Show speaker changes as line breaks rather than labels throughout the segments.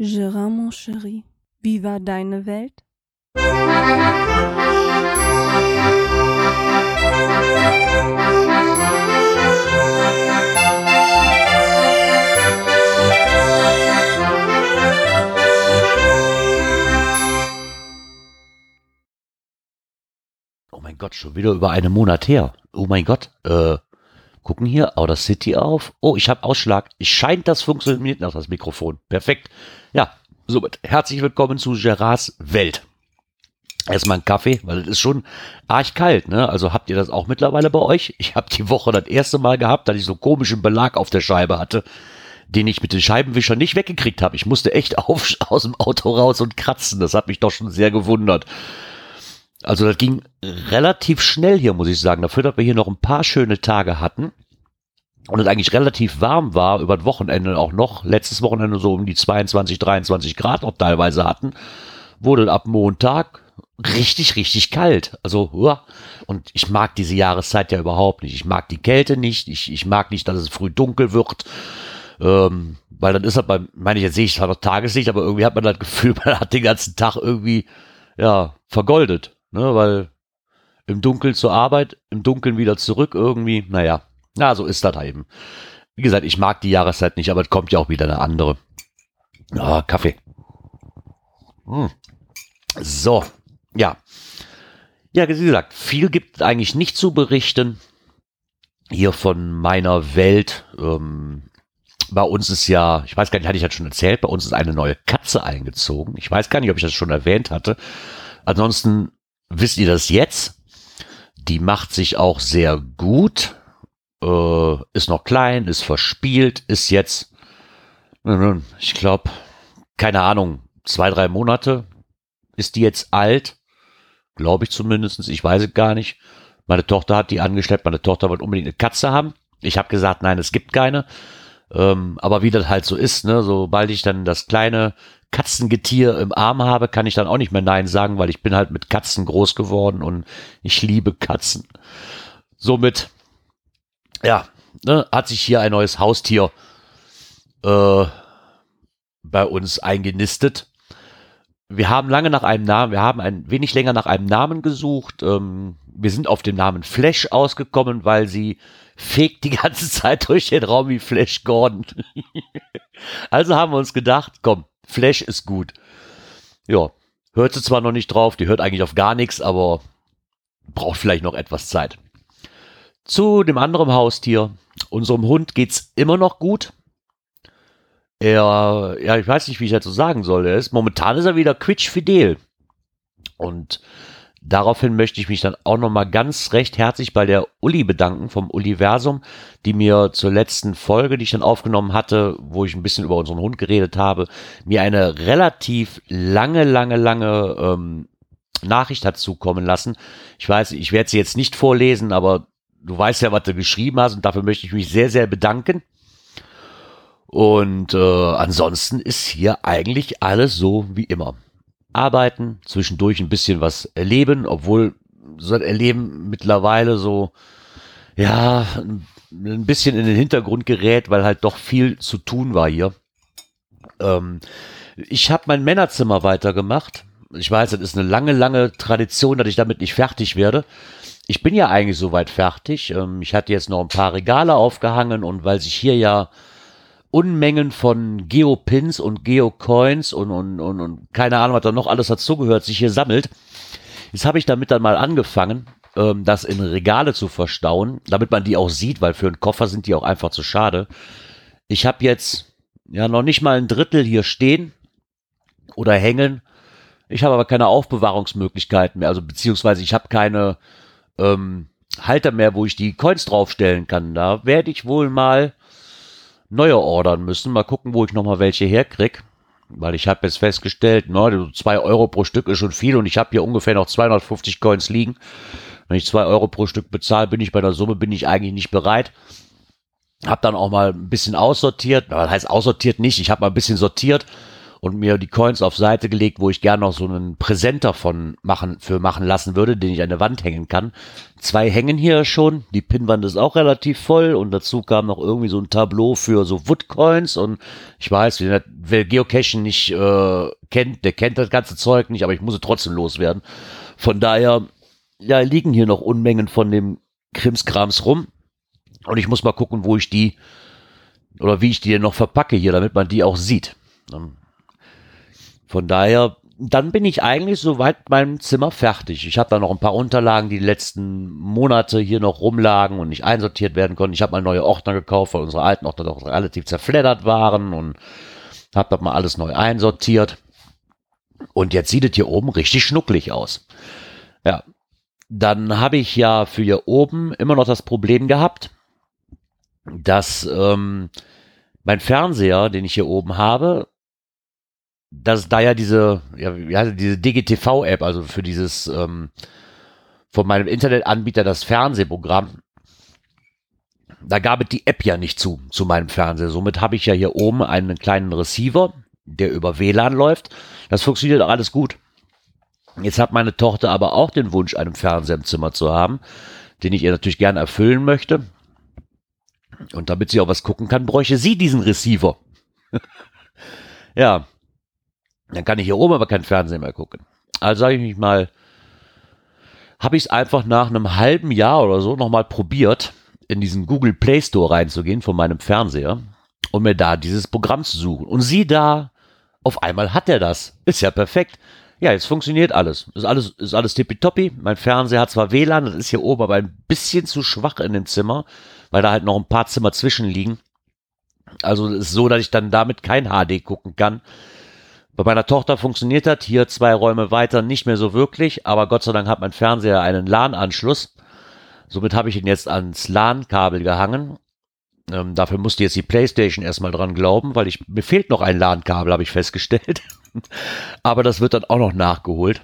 Gérard, mon chéri, wie war deine Welt?
Oh mein Gott, schon wieder über einen Monat her. Oh mein Gott, äh, gucken hier Outer City auf. Oh, ich habe Ausschlag. Scheint, das funktioniert noch, das Mikrofon. Perfekt. Ja, somit herzlich willkommen zu Gerards Welt. Erstmal ein Kaffee, weil es ist schon arg kalt, ne? Also habt ihr das auch mittlerweile bei euch? Ich habe die Woche das erste Mal gehabt, dass ich so komischen Belag auf der Scheibe hatte, den ich mit den Scheibenwischer nicht weggekriegt habe. Ich musste echt auf, aus dem Auto raus und kratzen. Das hat mich doch schon sehr gewundert. Also das ging relativ schnell hier, muss ich sagen. Dafür, dass wir hier noch ein paar schöne Tage hatten und es eigentlich relativ warm war, über das Wochenende auch noch, letztes Wochenende so um die 22, 23 Grad noch teilweise hatten, wurde ab Montag richtig, richtig kalt. Also, uah. und ich mag diese Jahreszeit ja überhaupt nicht. Ich mag die Kälte nicht. Ich, ich mag nicht, dass es früh dunkel wird. Ähm, weil dann ist er beim, meine ich, jetzt sehe ich zwar noch Tageslicht, aber irgendwie hat man das Gefühl, man hat den ganzen Tag irgendwie, ja, vergoldet. Ne, weil im Dunkeln zur Arbeit, im Dunkeln wieder zurück irgendwie, naja, ja, so ist das eben. Wie gesagt, ich mag die Jahreszeit nicht, aber es kommt ja auch wieder eine andere. Ah, Kaffee. Hm. So, ja. Ja, wie gesagt, viel gibt eigentlich nicht zu berichten hier von meiner Welt. Ähm, bei uns ist ja, ich weiß gar nicht, hatte ich das schon erzählt, bei uns ist eine neue Katze eingezogen. Ich weiß gar nicht, ob ich das schon erwähnt hatte. Ansonsten wisst ihr das jetzt? Die macht sich auch sehr gut, äh, ist noch klein, ist verspielt, ist jetzt, ich glaube, keine Ahnung, zwei, drei Monate ist die jetzt alt, glaube ich zumindest, ich weiß es gar nicht. Meine Tochter hat die angeschleppt, meine Tochter wollte unbedingt eine Katze haben. Ich habe gesagt, nein, es gibt keine. Ähm, aber wie das halt so ist, ne, sobald ich dann das kleine Katzengetier im Arm habe, kann ich dann auch nicht mehr Nein sagen, weil ich bin halt mit Katzen groß geworden und ich liebe Katzen. Somit, ja, ne, hat sich hier ein neues Haustier äh, bei uns eingenistet. Wir haben lange nach einem Namen, wir haben ein wenig länger nach einem Namen gesucht. Ähm, wir sind auf den Namen Flash ausgekommen, weil sie fegt die ganze Zeit durch den Raum wie Flash Gordon. also haben wir uns gedacht, komm, Flash ist gut. Ja, hört sie zwar noch nicht drauf, die hört eigentlich auf gar nichts, aber braucht vielleicht noch etwas Zeit. Zu dem anderen Haustier. Unserem Hund geht's immer noch gut. Er, ja, ich weiß nicht, wie ich so sagen soll. Er ist, momentan ist er wieder quietschfidel. Und Daraufhin möchte ich mich dann auch nochmal ganz recht herzlich bei der Uli bedanken vom Universum, die mir zur letzten Folge, die ich dann aufgenommen hatte, wo ich ein bisschen über unseren Hund geredet habe, mir eine relativ lange, lange, lange ähm, Nachricht hat zukommen lassen. Ich weiß, ich werde sie jetzt nicht vorlesen, aber du weißt ja, was du geschrieben hast und dafür möchte ich mich sehr, sehr bedanken. Und äh, ansonsten ist hier eigentlich alles so wie immer arbeiten, zwischendurch ein bisschen was erleben, obwohl so ein Erleben mittlerweile so, ja, ein bisschen in den Hintergrund gerät, weil halt doch viel zu tun war hier. Ähm, ich habe mein Männerzimmer weitergemacht. Ich weiß, das ist eine lange, lange Tradition, dass ich damit nicht fertig werde. Ich bin ja eigentlich soweit fertig. Ähm, ich hatte jetzt noch ein paar Regale aufgehangen und weil sich hier ja Unmengen von Geopins und Geocoins und, und, und, und keine Ahnung, was da noch alles dazugehört, sich hier sammelt. Jetzt habe ich damit dann mal angefangen, ähm, das in Regale zu verstauen, damit man die auch sieht, weil für einen Koffer sind die auch einfach zu schade. Ich habe jetzt ja noch nicht mal ein Drittel hier stehen oder hängen. Ich habe aber keine Aufbewahrungsmöglichkeiten mehr, also beziehungsweise ich habe keine ähm, Halter mehr, wo ich die Coins draufstellen kann. Da werde ich wohl mal neue ordern müssen. Mal gucken, wo ich nochmal welche herkrieg. Weil ich habe jetzt festgestellt, ne, zwei Euro pro Stück ist schon viel und ich habe hier ungefähr noch 250 Coins liegen. Wenn ich zwei Euro pro Stück bezahle, bin ich bei der Summe, bin ich eigentlich nicht bereit. Hab dann auch mal ein bisschen aussortiert. Das heißt aussortiert nicht. Ich habe mal ein bisschen sortiert und mir die Coins auf Seite gelegt, wo ich gerne noch so einen Präsenter von machen, für machen lassen würde, den ich an der Wand hängen kann. Zwei hängen hier schon, die Pinnwand ist auch relativ voll und dazu kam noch irgendwie so ein Tableau für so Woodcoins und ich weiß, wer, Geocachen nicht äh, kennt, der kennt das ganze Zeug nicht, aber ich muss es trotzdem loswerden. Von daher, ja, liegen hier noch Unmengen von dem Krimskrams rum und ich muss mal gucken, wo ich die oder wie ich die denn noch verpacke hier, damit man die auch sieht. Von daher, dann bin ich eigentlich soweit meinem Zimmer fertig. Ich habe da noch ein paar Unterlagen, die, die letzten Monate hier noch rumlagen und nicht einsortiert werden konnten. Ich habe mal neue Ordner gekauft, weil unsere alten Ordner doch relativ zerfleddert waren und habe da mal alles neu einsortiert. Und jetzt sieht es hier oben richtig schnucklig aus. Ja, dann habe ich ja für hier oben immer noch das Problem gehabt, dass ähm, mein Fernseher, den ich hier oben habe, dass da ja diese, ja, ja diese DGTV-App, also für dieses ähm, von meinem Internetanbieter das Fernsehprogramm, da gab es die App ja nicht zu, zu meinem Fernseher. Somit habe ich ja hier oben einen kleinen Receiver, der über WLAN läuft. Das funktioniert auch alles gut. Jetzt hat meine Tochter aber auch den Wunsch, einen Fernseher im Zimmer zu haben, den ich ihr natürlich gerne erfüllen möchte. Und damit sie auch was gucken kann, bräuchte sie diesen Receiver. ja, dann kann ich hier oben aber kein Fernsehen mehr gucken. Also sage ich mich mal, habe ich es einfach nach einem halben Jahr oder so nochmal probiert, in diesen Google Play Store reinzugehen von meinem Fernseher und mir da dieses Programm zu suchen. Und sieh da, auf einmal hat er das. Ist ja perfekt. Ja, jetzt funktioniert alles. Ist alles, ist alles tippitoppi. Mein Fernseher hat zwar WLAN, das ist hier oben aber ein bisschen zu schwach in dem Zimmer, weil da halt noch ein paar Zimmer zwischen liegen. Also ist so, dass ich dann damit kein HD gucken kann. Bei meiner Tochter funktioniert das hier zwei Räume weiter nicht mehr so wirklich, aber Gott sei Dank hat mein Fernseher einen LAN-Anschluss. Somit habe ich ihn jetzt ans LAN-Kabel gehangen. Ähm, dafür musste jetzt die Playstation erstmal dran glauben, weil ich, mir fehlt noch ein LAN-Kabel, habe ich festgestellt. aber das wird dann auch noch nachgeholt,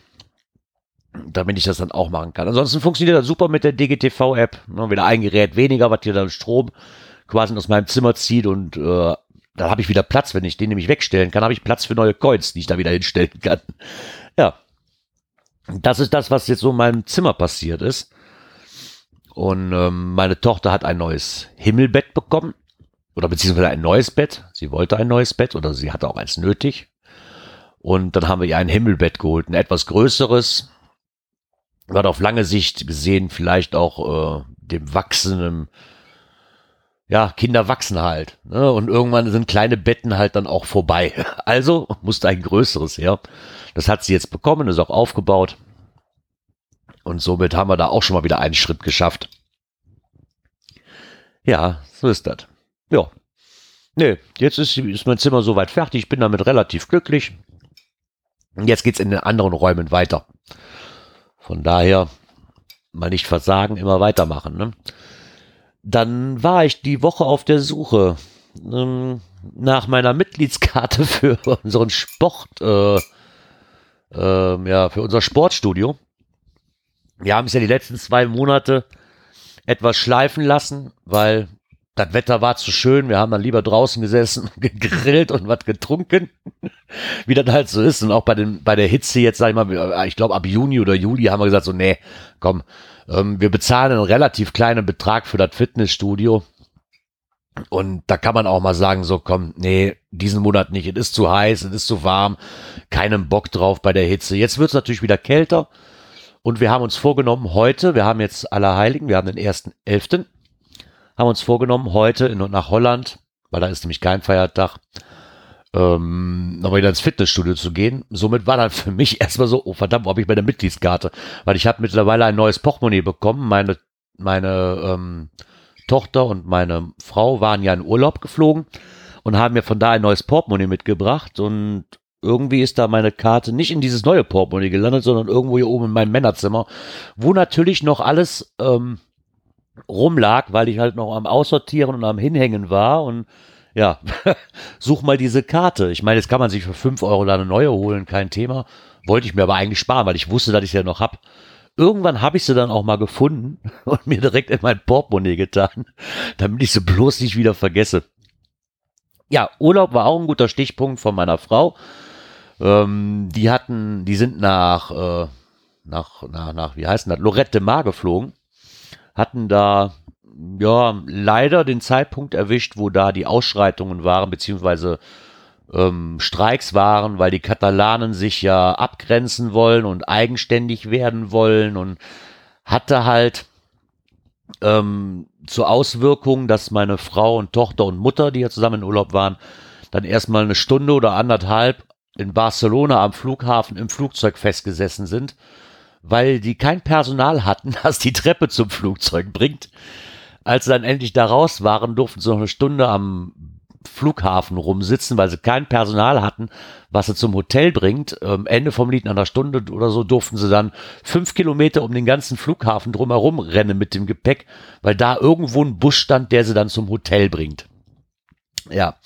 damit ich das dann auch machen kann. Ansonsten funktioniert das super mit der DGTV-App. Ne, wieder ein Gerät weniger, was hier dann Strom quasi aus meinem Zimmer zieht und äh, da habe ich wieder Platz, wenn ich den nämlich wegstellen kann, habe ich Platz für neue Coins, die ich da wieder hinstellen kann. Ja. Das ist das, was jetzt so in meinem Zimmer passiert ist. Und ähm, meine Tochter hat ein neues Himmelbett bekommen. Oder beziehungsweise ein neues Bett. Sie wollte ein neues Bett oder sie hatte auch eins nötig. Und dann haben wir ihr ein Himmelbett geholt. Ein etwas größeres. Wird auf lange Sicht gesehen vielleicht auch äh, dem wachsenden ja, Kinder wachsen halt. Ne? Und irgendwann sind kleine Betten halt dann auch vorbei. Also musste ein größeres her. Das hat sie jetzt bekommen, ist auch aufgebaut. Und somit haben wir da auch schon mal wieder einen Schritt geschafft. Ja, so ist das. Ja. Nee, jetzt ist, ist mein Zimmer soweit fertig. Ich bin damit relativ glücklich. Und jetzt geht's in den anderen Räumen weiter. Von daher mal nicht versagen, immer weitermachen. Ne? Dann war ich die Woche auf der Suche ähm, nach meiner Mitgliedskarte für unseren Sport, äh, äh, ja, für unser Sportstudio. Wir haben es ja die letzten zwei Monate etwas schleifen lassen, weil das Wetter war zu schön. Wir haben dann lieber draußen gesessen, gegrillt und was getrunken, wie das halt so ist. Und auch bei, den, bei der Hitze jetzt, sag ich mal, ich glaube ab Juni oder Juli haben wir gesagt, so, nee, komm, ähm, wir bezahlen einen relativ kleinen Betrag für das Fitnessstudio. Und da kann man auch mal sagen, so komm, nee, diesen Monat nicht, es ist zu heiß, es ist zu warm, keinen Bock drauf bei der Hitze. Jetzt wird es natürlich wieder kälter und wir haben uns vorgenommen, heute, wir haben jetzt Allerheiligen, wir haben den 1.11., haben uns vorgenommen, heute in, nach Holland, weil da ist nämlich kein Feiertag, ähm, nochmal wieder ins Fitnessstudio zu gehen. Somit war dann für mich erstmal so, oh verdammt, wo habe ich meine Mitgliedskarte? Weil ich habe mittlerweile ein neues Portemonnaie bekommen. Meine, meine ähm, Tochter und meine Frau waren ja in Urlaub geflogen und haben mir von da ein neues Portemonnaie mitgebracht und irgendwie ist da meine Karte nicht in dieses neue Portemonnaie gelandet, sondern irgendwo hier oben in meinem Männerzimmer, wo natürlich noch alles ähm, rumlag, weil ich halt noch am Aussortieren und am Hinhängen war und ja, such mal diese Karte. Ich meine, jetzt kann man sich für fünf Euro da eine neue holen, kein Thema. Wollte ich mir aber eigentlich sparen, weil ich wusste, dass ich sie ja noch hab. Irgendwann habe ich sie dann auch mal gefunden und mir direkt in mein Portemonnaie getan, damit ich sie bloß nicht wieder vergesse. Ja, Urlaub war auch ein guter Stichpunkt von meiner Frau. Ähm, die hatten, die sind nach, äh, nach, nach, nach, wie heißt das, Lorette de Mar geflogen. Hatten da, ja, leider den Zeitpunkt erwischt, wo da die Ausschreitungen waren, beziehungsweise ähm, Streiks waren, weil die Katalanen sich ja abgrenzen wollen und eigenständig werden wollen und hatte halt ähm, zur Auswirkung, dass meine Frau und Tochter und Mutter, die ja zusammen in Urlaub waren, dann erstmal eine Stunde oder anderthalb in Barcelona am Flughafen im Flugzeug festgesessen sind, weil die kein Personal hatten, das die Treppe zum Flugzeug bringt. Als sie dann endlich da raus waren, durften sie noch eine Stunde am Flughafen rumsitzen, weil sie kein Personal hatten, was sie zum Hotel bringt. Ähm, Ende vom Lied, nach einer Stunde oder so, durften sie dann fünf Kilometer um den ganzen Flughafen drumherum rennen mit dem Gepäck, weil da irgendwo ein Bus stand, der sie dann zum Hotel bringt. Ja,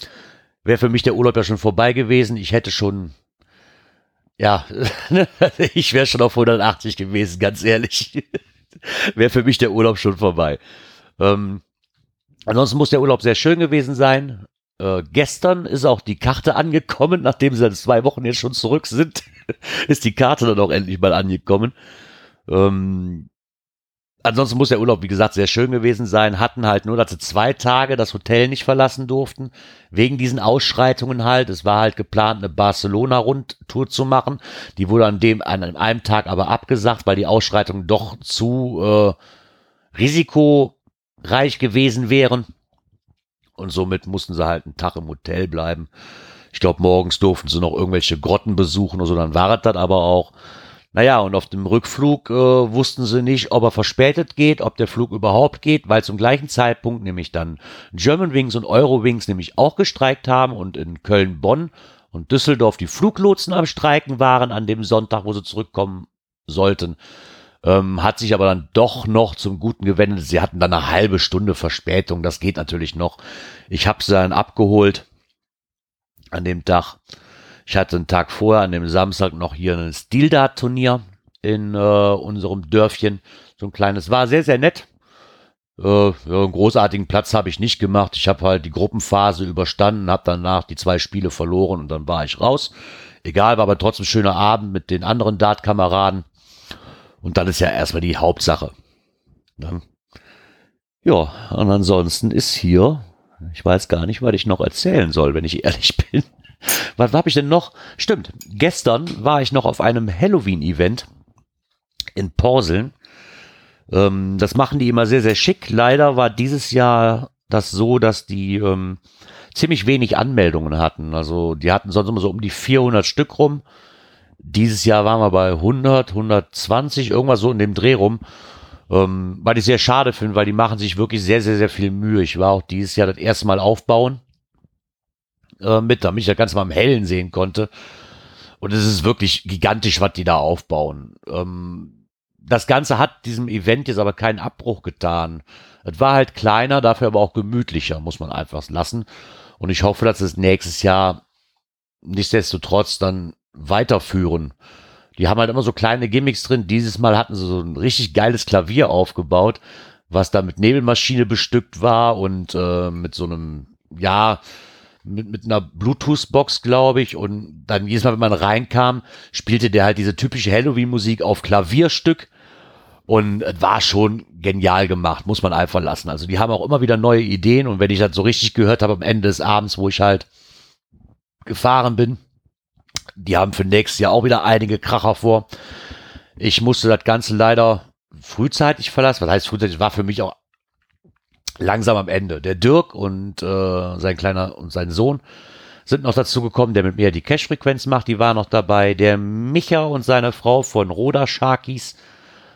wäre für mich der Urlaub ja schon vorbei gewesen. Ich hätte schon, ja, ich wäre schon auf 180 gewesen, ganz ehrlich. wäre für mich der Urlaub schon vorbei. Ähm, ansonsten muss der Urlaub sehr schön gewesen sein. Äh, gestern ist auch die Karte angekommen, nachdem sie dann zwei Wochen jetzt schon zurück sind, ist die Karte dann auch endlich mal angekommen. Ähm, ansonsten muss der Urlaub, wie gesagt, sehr schön gewesen sein. Hatten halt nur, dass sie zwei Tage das Hotel nicht verlassen durften, wegen diesen Ausschreitungen halt. Es war halt geplant, eine Barcelona-Rundtour zu machen. Die wurde an dem, an einem Tag aber abgesagt, weil die Ausschreitungen doch zu äh, risikoreich gewesen wären. Und somit mussten sie halt einen Tag im Hotel bleiben. Ich glaube, morgens durften sie noch irgendwelche Grotten besuchen oder so, dann war es das aber auch. Naja, und auf dem Rückflug äh, wussten sie nicht, ob er verspätet geht, ob der Flug überhaupt geht, weil zum gleichen Zeitpunkt nämlich dann Germanwings und Eurowings nämlich auch gestreikt haben und in Köln, Bonn und Düsseldorf die Fluglotsen am Streiken waren an dem Sonntag, wo sie zurückkommen sollten. Ähm, hat sich aber dann doch noch zum Guten gewendet. Sie hatten dann eine halbe Stunde Verspätung. Das geht natürlich noch. Ich habe sie dann abgeholt an dem Tag. Ich hatte einen Tag vorher, an dem Samstag, noch hier ein Stildat-Turnier in äh, unserem Dörfchen. So ein kleines, war sehr, sehr nett. Äh, ja, einen großartigen Platz habe ich nicht gemacht. Ich habe halt die Gruppenphase überstanden, habe danach die zwei Spiele verloren und dann war ich raus. Egal, war aber trotzdem schöner Abend mit den anderen Dart-Kameraden. Und dann ist ja erstmal die Hauptsache. Ne? Ja, und ansonsten ist hier, ich weiß gar nicht, was ich noch erzählen soll, wenn ich ehrlich bin. Was habe ich denn noch? Stimmt, gestern war ich noch auf einem Halloween-Event in Porseln. Ähm, das machen die immer sehr, sehr schick. Leider war dieses Jahr das so, dass die ähm, ziemlich wenig Anmeldungen hatten. Also die hatten sonst immer so um die 400 Stück rum. Dieses Jahr waren wir bei 100, 120, irgendwas so in dem Dreh rum. Ähm, weil ich sehr schade finde, weil die machen sich wirklich sehr, sehr, sehr viel Mühe. Ich war auch dieses Jahr das erste Mal aufbauen äh, mit, damit ich das Ganze mal im Hellen sehen konnte. Und es ist wirklich gigantisch, was die da aufbauen. Ähm, das Ganze hat diesem Event jetzt aber keinen Abbruch getan. Es war halt kleiner, dafür aber auch gemütlicher, muss man einfach lassen. Und ich hoffe, dass es nächstes Jahr nichtsdestotrotz dann weiterführen. Die haben halt immer so kleine Gimmicks drin. Dieses Mal hatten sie so ein richtig geiles Klavier aufgebaut, was da mit Nebelmaschine bestückt war und äh, mit so einem, ja, mit, mit einer Bluetooth-Box, glaube ich. Und dann jedes Mal, wenn man reinkam, spielte der halt diese typische Halloween-Musik auf Klavierstück. Und war schon genial gemacht, muss man einfach lassen. Also die haben auch immer wieder neue Ideen. Und wenn ich das so richtig gehört habe am Ende des Abends, wo ich halt gefahren bin, die haben für nächstes Jahr auch wieder einige Kracher vor. Ich musste das Ganze leider frühzeitig verlassen. Was heißt frühzeitig? War für mich auch langsam am Ende. Der Dirk und äh, sein kleiner und sein Sohn sind noch dazu gekommen, der mit mir die Cash-Frequenz macht. Die war noch dabei. Der Micha und seine Frau von Roda Sharkies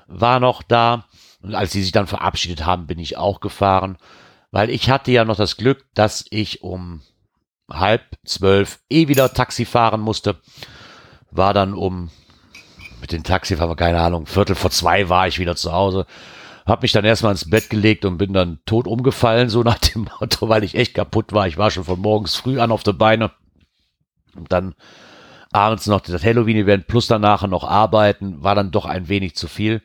war noch da. Und als sie sich dann verabschiedet haben, bin ich auch gefahren. Weil ich hatte ja noch das Glück, dass ich um halb zwölf eh wieder Taxi fahren musste. War dann um, mit dem Taxi war keine Ahnung, Viertel vor zwei war ich wieder zu Hause. Hab mich dann erstmal ins Bett gelegt und bin dann tot umgefallen, so nach dem Motto, weil ich echt kaputt war. Ich war schon von morgens früh an auf der Beine. Und dann abends noch das Halloween-Event plus danach noch arbeiten, war dann doch ein wenig zu viel.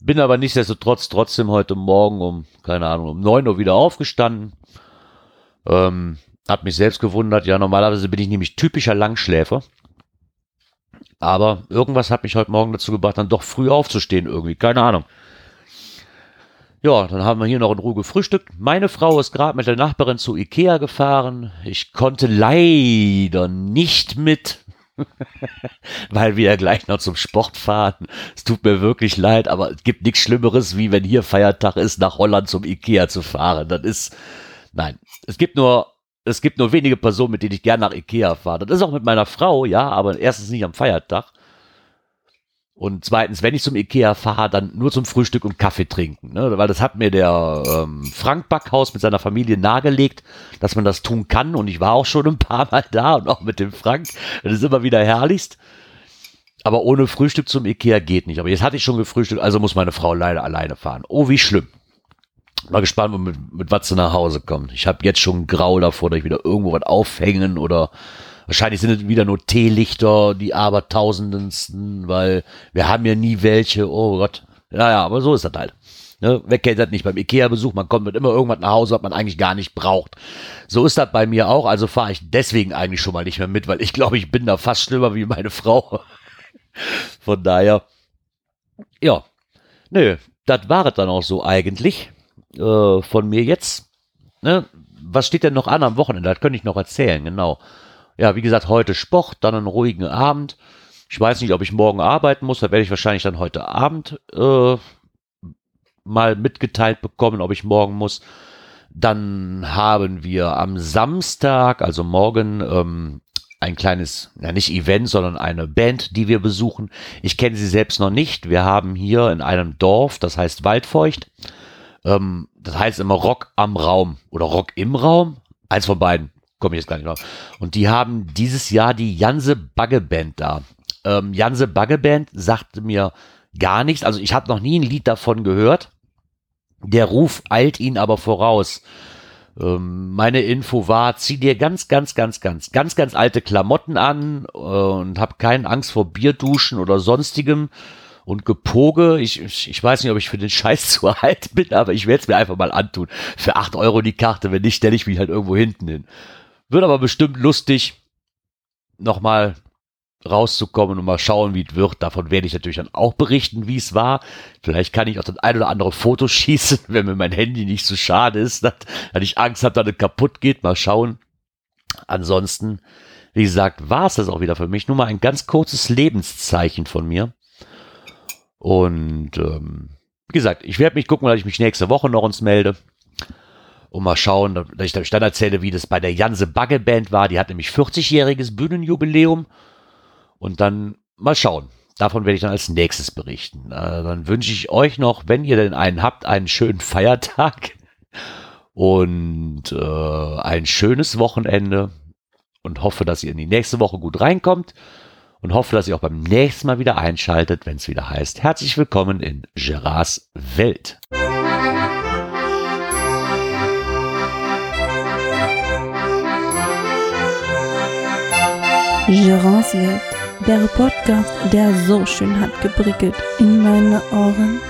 Bin aber nichtsdestotrotz trotzdem heute Morgen um, keine Ahnung, um neun Uhr wieder aufgestanden. Ähm, Hab mich selbst gewundert. Ja, normalerweise bin ich nämlich typischer Langschläfer. Aber irgendwas hat mich heute Morgen dazu gebracht, dann doch früh aufzustehen irgendwie. Keine Ahnung. Ja, dann haben wir hier noch in Ruhe gefrühstückt. Meine Frau ist gerade mit der Nachbarin zu Ikea gefahren. Ich konnte leider nicht mit, weil wir ja gleich noch zum Sport fahren. Es tut mir wirklich leid, aber es gibt nichts Schlimmeres, wie wenn hier Feiertag ist, nach Holland zum Ikea zu fahren. Das ist, nein, es gibt nur, es gibt nur wenige Personen, mit denen ich gerne nach Ikea fahre. Das ist auch mit meiner Frau, ja, aber erstens nicht am Feiertag. Und zweitens, wenn ich zum Ikea fahre, dann nur zum Frühstück und Kaffee trinken. Ne? Weil das hat mir der ähm, Frank Backhaus mit seiner Familie nahegelegt, dass man das tun kann. Und ich war auch schon ein paar Mal da und auch mit dem Frank. Das ist immer wieder herrlichst. Aber ohne Frühstück zum Ikea geht nicht. Aber jetzt hatte ich schon gefrühstückt, also muss meine Frau leider alleine fahren. Oh, wie schlimm. Mal gespannt, mit, mit was sie nach Hause kommt. Ich habe jetzt schon Grau davor, dass ich wieder irgendwo was aufhängen oder Wahrscheinlich sind es wieder nur Teelichter, die abertausendsten, weil wir haben ja nie welche. Oh Gott. Ja, ja, aber so ist das halt. Ne, wer kennt das nicht beim Ikea-Besuch? Man kommt mit immer irgendwas nach Hause, was man eigentlich gar nicht braucht. So ist das bei mir auch. Also fahre ich deswegen eigentlich schon mal nicht mehr mit, weil ich glaube, ich bin da fast schlimmer wie meine Frau. Von daher, ja, nö, das war es dann auch so eigentlich äh, von mir jetzt. Ne? Was steht denn noch an am Wochenende? Das könnte ich noch erzählen, genau ja, wie gesagt, heute Sport, dann einen ruhigen Abend. Ich weiß nicht, ob ich morgen arbeiten muss, da werde ich wahrscheinlich dann heute Abend äh, mal mitgeteilt bekommen, ob ich morgen muss. Dann haben wir am Samstag, also morgen, ähm, ein kleines, ja nicht Event, sondern eine Band, die wir besuchen. Ich kenne sie selbst noch nicht. Wir haben hier in einem Dorf, das heißt Waldfeucht, ähm, das heißt immer Rock am Raum oder Rock im Raum. Eins von beiden komme ich jetzt gar nicht drauf. Und die haben dieses Jahr die Janse Bagge Band da. Ähm, Janse Bagge Band sagte mir gar nichts. Also ich habe noch nie ein Lied davon gehört. Der Ruf eilt ihn aber voraus. Ähm, meine Info war, zieh dir ganz, ganz, ganz, ganz, ganz, ganz alte Klamotten an äh, und hab keine Angst vor Bierduschen oder sonstigem und Gepoge. Ich, ich, ich weiß nicht, ob ich für den Scheiß zu alt bin, aber ich werde es mir einfach mal antun. Für acht Euro die Karte, wenn nicht, stelle ich mich halt irgendwo hinten hin. Wird aber bestimmt lustig, nochmal rauszukommen und mal schauen, wie es wird. Davon werde ich natürlich dann auch berichten, wie es war. Vielleicht kann ich auch das ein oder andere Foto schießen, wenn mir mein Handy nicht so schade ist, dass, dass ich Angst habe, dass es kaputt geht. Mal schauen. Ansonsten, wie gesagt, war es das auch wieder für mich. Nur mal ein ganz kurzes Lebenszeichen von mir. Und ähm, wie gesagt, ich werde mich gucken, dass ich mich nächste Woche noch uns melde und mal schauen, dass ich dann erzähle, wie das bei der Janse Bagge Band war. Die hat nämlich 40-jähriges Bühnenjubiläum. Und dann mal schauen. Davon werde ich dann als nächstes berichten. Äh, dann wünsche ich euch noch, wenn ihr denn einen habt, einen schönen Feiertag und äh, ein schönes Wochenende und hoffe, dass ihr in die nächste Woche gut reinkommt und hoffe, dass ihr auch beim nächsten Mal wieder einschaltet, wenn es wieder heißt, herzlich willkommen in Gerards Welt.
Gérance Welt, der Podcast, der so schön hat geprickelt in meine Ohren.